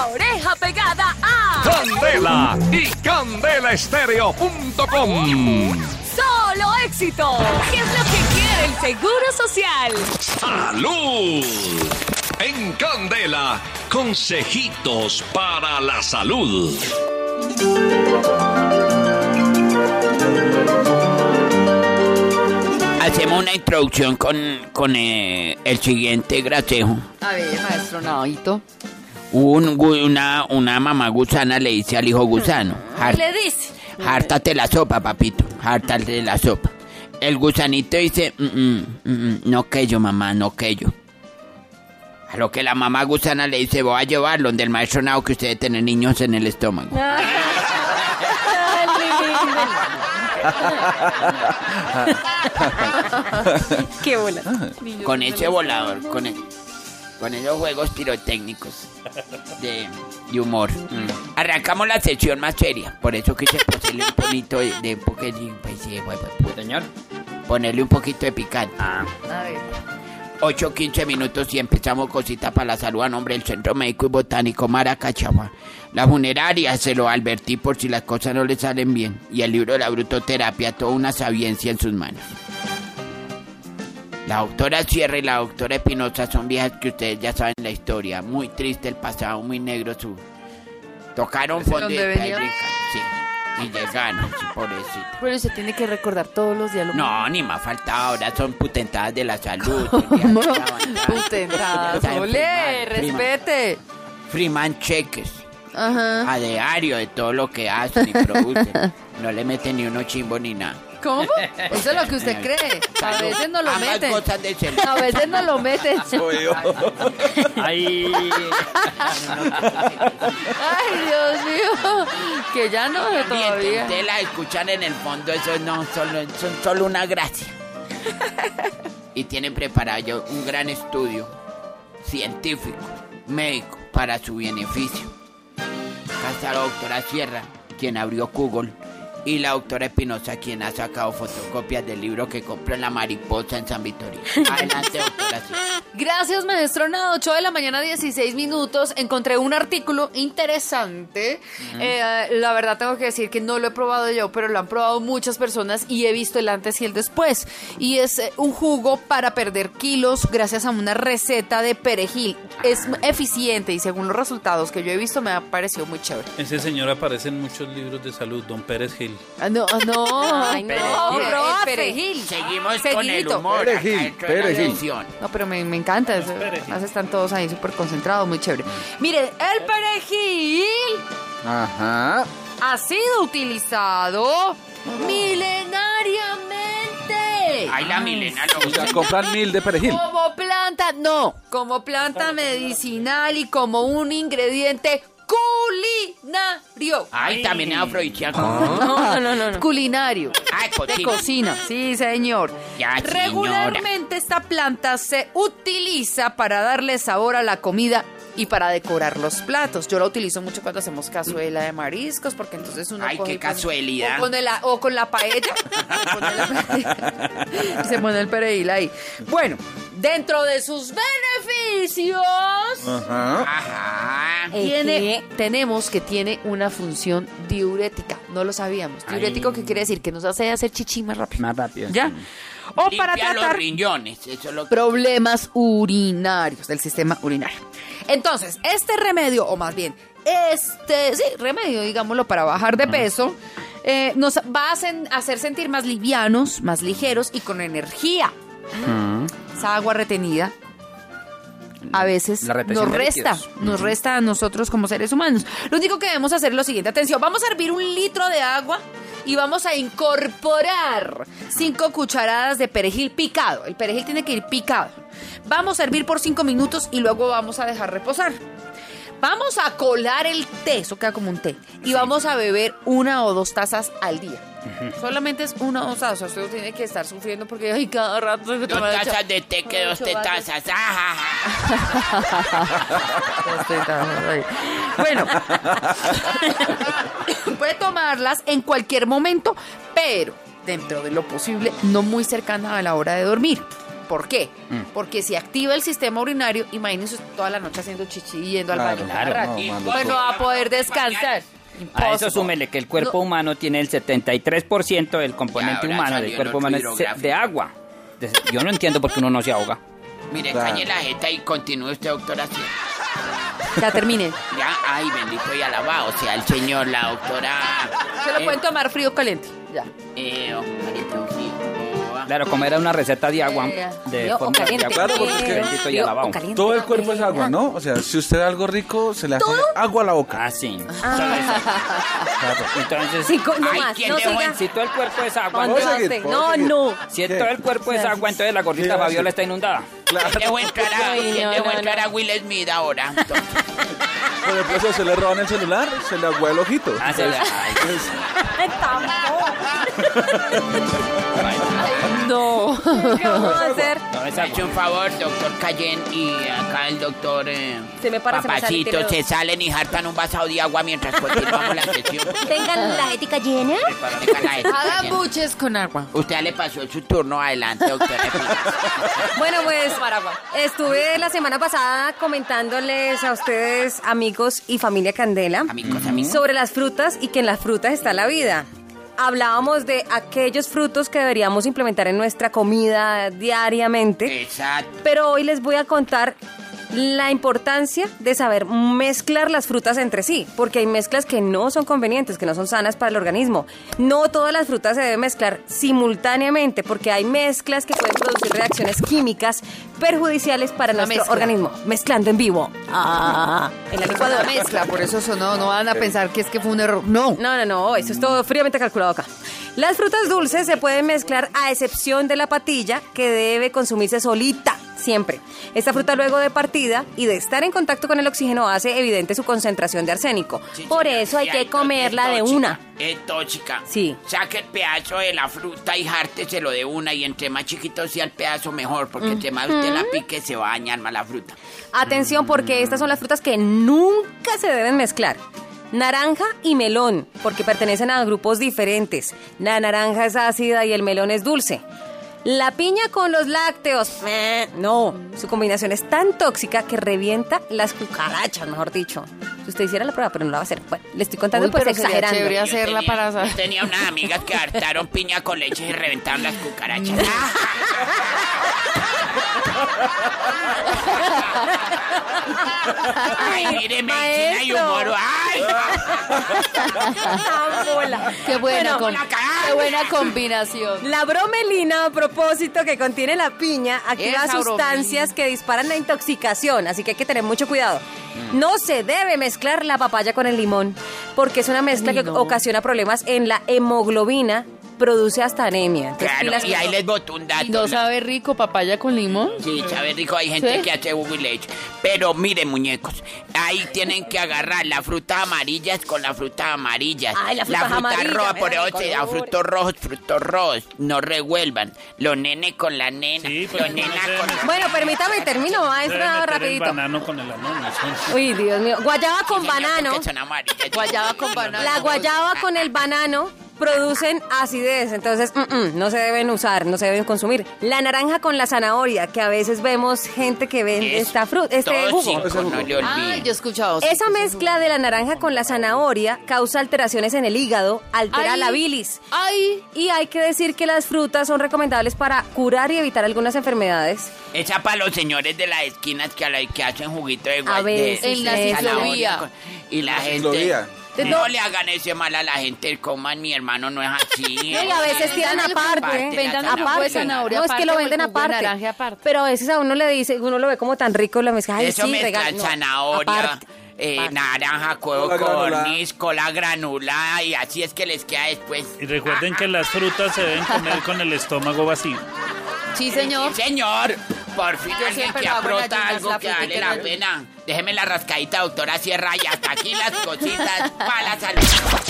la oreja pegada a Candela y candelaestereo.com. Solo éxito. ¿Qué es lo que quiere el Seguro Social? ¡Salud! En Candela, consejitos para la salud. Hacemos una introducción con, con eh, el siguiente gracejo. A ver, maestro Navito. Un una, una mamá gusana le dice al hijo gusano, "Har- Le dice. hártate la sopa, papito, hártate la sopa. El gusanito dice, "Mm, mm, mm, no que yo, mamá, no que yo. A lo que la mamá gusana le dice, voy a llevarlo donde el maestro Nao que usted tiene niños en el estómago. Qué bola. Con ese volador, con, el- con esos juegos pirotécnicos de, de humor. Arrancamos la sección más seria, por eso quise ponerle un poquito de, de pues, pues, pues, Señor. ponerle un poquito de picante. Ah. A ver. 8, 15 minutos y empezamos cosita para la salud a nombre del Centro Médico y Botánico Maracachagua. La funeraria se lo advertí por si las cosas no le salen bien. Y el libro de la brutoterapia, toda una sabiencia en sus manos. La doctora Sierra y la doctora Espinosa son viejas que ustedes ya saben la historia. Muy triste el pasado, muy negro su... Tocaron ¿Ese fondo brincaron, Sí. Y llegaron, sí, pobrecita. Pero se tiene que recordar todos los diálogos. No, ni más faltaba, ahora son potentadas de la salud. ¿Cómo? Putentadas. Ole, respete. Freeman cheques Ajá. a diario de todo lo que hacen y producen. No le meten ni uno chimbo ni nada. ¿Cómo? Eso es lo que usted cree. A veces no lo Ambas meten. cosas de A veces no lo meten. Ay. Ay, Dios mío. Que ya no Mientras todavía. ustedes las escuchan en el fondo, eso no solo, son solo una gracia. Y tienen preparado un gran estudio científico, médico, para su beneficio. Está la doctora Sierra, quien abrió Google, y la doctora Espinosa, quien ha sacado fotocopias del libro que compró en la mariposa en San Victorio. Adelante, doctora. Gracias, maestro Nado. 8 de la mañana, 16 minutos. Encontré un artículo interesante. Eh, la verdad, tengo que decir que no lo he probado yo, pero lo han probado muchas personas y he visto el antes y el después. Y es eh, un jugo para perder kilos gracias a una receta de perejil. Es eficiente y según los resultados que yo he visto, me ha parecido muy chévere. Ese señor aparece en muchos libros de salud, don Pérez Gil. Ah, no, ah, no. Ay, no, pero el profe. perejil. Seguimos con el Seguidito. humor. acá la sección. No, pero me, me encanta. eso. Además están todos ahí súper concentrados, muy chévere. Miren, el perejil Ajá. ha sido utilizado milenariamente. Ay, la Milena lo O sea, compran mil de perejil. Como planta, no, como planta medicinal y como un ingrediente culinario. Ay, también es afrodisíaco. No, no, no, no. Culinario. Ay, De cocina. cocina, sí, señor. Ya, señora. Regularmente esta planta se utiliza para darle sabor a la comida y para decorar los platos. Yo la utilizo mucho cuando hacemos cazuela de mariscos, porque entonces uno Ay, coge qué casualidad. O con, el- o con la paella. La. Y se pone el perejil ahí. Bueno, dentro de sus beneficios... Ajá. Ajá. Tiene, tenemos que tiene una función diurética. No lo sabíamos. Diurético, ¿qué quiere decir? Que nos hace hacer chichi más rápido. Más rápido. ¿Ya? O para Limpia los tratar riñones. Eso es lo que... problemas urinarios del sistema urinario. Entonces, este remedio, o más bien, este, sí, remedio, digámoslo, para bajar de peso, eh, nos va a hacer sentir más livianos, más ligeros y con energía. Esa agua retenida a veces nos resta, nos resta a nosotros como seres humanos. Lo único que debemos hacer es lo siguiente, atención, vamos a hervir un litro de agua y vamos a incorporar cinco cucharadas de perejil picado. El perejil tiene que ir picado. Vamos a hervir por cinco minutos y luego vamos a dejar reposar. Vamos a colar el té, eso queda como un té, y vamos a beber una o dos tazas al día. Solamente es una o dos tazas, o usted no tiene que estar sufriendo porque ay, cada rato que Dos tazas de té que dos chocolate. tazas. Ajá. Bueno, puede tomarlas en cualquier momento, pero dentro de lo posible, no muy cercana a la hora de dormir. ¿Por qué? Mm. Porque si activa el sistema urinario, imagínense usted toda la noche haciendo chichi y yendo al Claro, baño. claro, no, mando pues no va a poder descansar. A eso súmele que el cuerpo No. humano tiene el 73% del componente humano del cuerpo humano es de agua. Entonces, Yo no entiendo por qué uno no se ahoga. Mire, Claro. calle la jeta y continúe usted, doctora. así. Ya termine. Ya, ay, bendito y alabado. O sea, el señor, la doctora. Se lo eh, pueden tomar frío o caliente. Ya. Eh, oh. Claro, como era una receta de agua, de frío o forma de caliente. agua. Claro, porque es que- Bendito y alabado. caliente. Todo el cuerpo es agua, ¿no? O sea, si usted da algo rico, se le hace agua a la boca. Ah, sí. Solo eso. Entonces, Sí, no Ay, más. ¿quién No dejó siga. si todo el cuerpo es agua, ¿Dónde ¿Puedo va seguir? No, seguir? no. si todo el cuerpo es agua, entonces la ¿Qué gordita a Fabiola está inundada. Claro. Dejó entrar a, Ay, ¿quién no, dejó no, entrar no. a Will Smith ahora? Entonces, Por ejemplo, si se le roban el celular, se le agua el ojito. Ah, se- ay, No. ¿Qué vamos a hacer? no, me ha hecho un favor, doctor Cayen y acá el doctor eh, Se me para, se me sale Papacito, el se salen y hartan un vaso de agua mientras continuamos la sesión. Tengan la ética llena. Hagan buches con agua. Usted ya le pasó su turno adelante, doctora. Bueno, pues estuve la semana pasada comentándoles a ustedes, amigos y familia Candela, Amigos, amigos. sobre las frutas y que en las frutas está la vida. Hablábamos de aquellos frutos que deberíamos implementar en nuestra comida diariamente, Exacto. pero hoy les voy a contar la importancia de saber mezclar las frutas entre sí, porque hay mezclas que no son convenientes, que no son sanas para el organismo. No todas las frutas se deben mezclar simultáneamente, porque hay mezclas que pueden producir reacciones químicas perjudiciales para nuestro mezcla. organismo. Mezclando en vivo. Ah, en la licuadora. mezcla, por eso eso no, no van a pensar que es que fue un error. No. No, no, no, eso es todo fríamente calculado acá. Las frutas dulces se pueden mezclar a excepción de la patilla, que debe consumirse solita, siempre. Esta fruta luego de partida y de estar en contacto con el oxígeno hace evidente su concentración de arsénico. Sí, Por eso hay que comerla de una. Es tóxica. Sí. Saque el pedazo de la fruta y járteselo de una y entre más chiquito sea el pedazo mejor, porque entre más usted la pique se va a dañar más la fruta. Atención porque estas son las frutas que nunca se deben mezclar. Naranja y melón, porque pertenecen a grupos diferentes. La naranja es ácida y el melón es dulce. La piña con los lácteos, meh, no, su combinación es tan tóxica que revienta las cucarachas, mejor dicho. Si usted hiciera la prueba, pero no la va a hacer. Bueno, le estoy contando Uy, pues pero sería exagerando. chévere hacerla tenía- para saber. Tenía unas amigas que hartaron piña con leche y reventaron las cucarachas. Ay, mire, medicina y humor. Ay, Qué buena, Bueno, com- la cagada. qué buena combinación. La bromelina, a propósito, que contiene la piña, activa Esa sustancias que disparan la intoxicación, así que hay que tener mucho cuidado. No se debe mezclar la papaya con el limón, porque es una mezcla que no. ocasiona problemas en la hemoglobina, produce hasta anemia. Entonces, Claro, pilas y ahí les botó un dato. ¿Y no sabe rico papaya con limón? Sí, sabe rico, hay gente ¿Sí? que hace jugo y leche. Pero miren, muñecos, ahí tienen que agarrar las frutas amarillas con las frutas amarillas. Ay, las frutas amarillas, roja, por eso frutos rojos, frutos rojos. No revuelvan. Los nenes con la nena. Sí, los pero no con Bueno, permítame, termino, maestro, meter el rapidito. banano con el anón. Uy, Dios mío. Guayaba con Sí, banano. son amarillas. Guayaba con banano. La guayaba con el banano producen acidez, entonces mm, mm, no se deben usar, no se deben consumir. La naranja con la zanahoria, que a veces vemos gente que vende Es esta fruta, este jugo. tóxico, no le Ah, yo he escuchado. Esa mezcla de la naranja con la zanahoria causa alteraciones en el hígado, altera Ay. la bilis. Ay, Y hay que decir que las frutas son recomendables para curar y evitar algunas enfermedades. Esa para los señores de las esquinas que, a la- que hacen juguito de A guay- veces, de- En la ciclovía. Y la gente... ciclovía. No le hagan ese mal a la gente, coman mi hermano, no es así. No, y a veces tiran aparte, vendan de zanahoria No, es que aparte lo venden aparte. naranja aparte. Pero a veces a uno le dice, uno lo ve como tan rico la mezcla. Ay, Eso sí, mezclan regalo. No, zanahoria, aparte. eh, aparte. naranja, huevo corniz, cola granulada y así es que les queda después. Y recuerden que las frutas se deben comer con el estómago vacío. sí, señor. Sí, señor. Por fin Yo alguien que aprota algo que vale la no- pena. Déjeme la rascadita, doctora Sierra, y hasta aquí las cositas para la salud.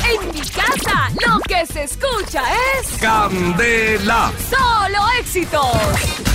En mi casa, lo que se escucha es Candela. solo éxitos.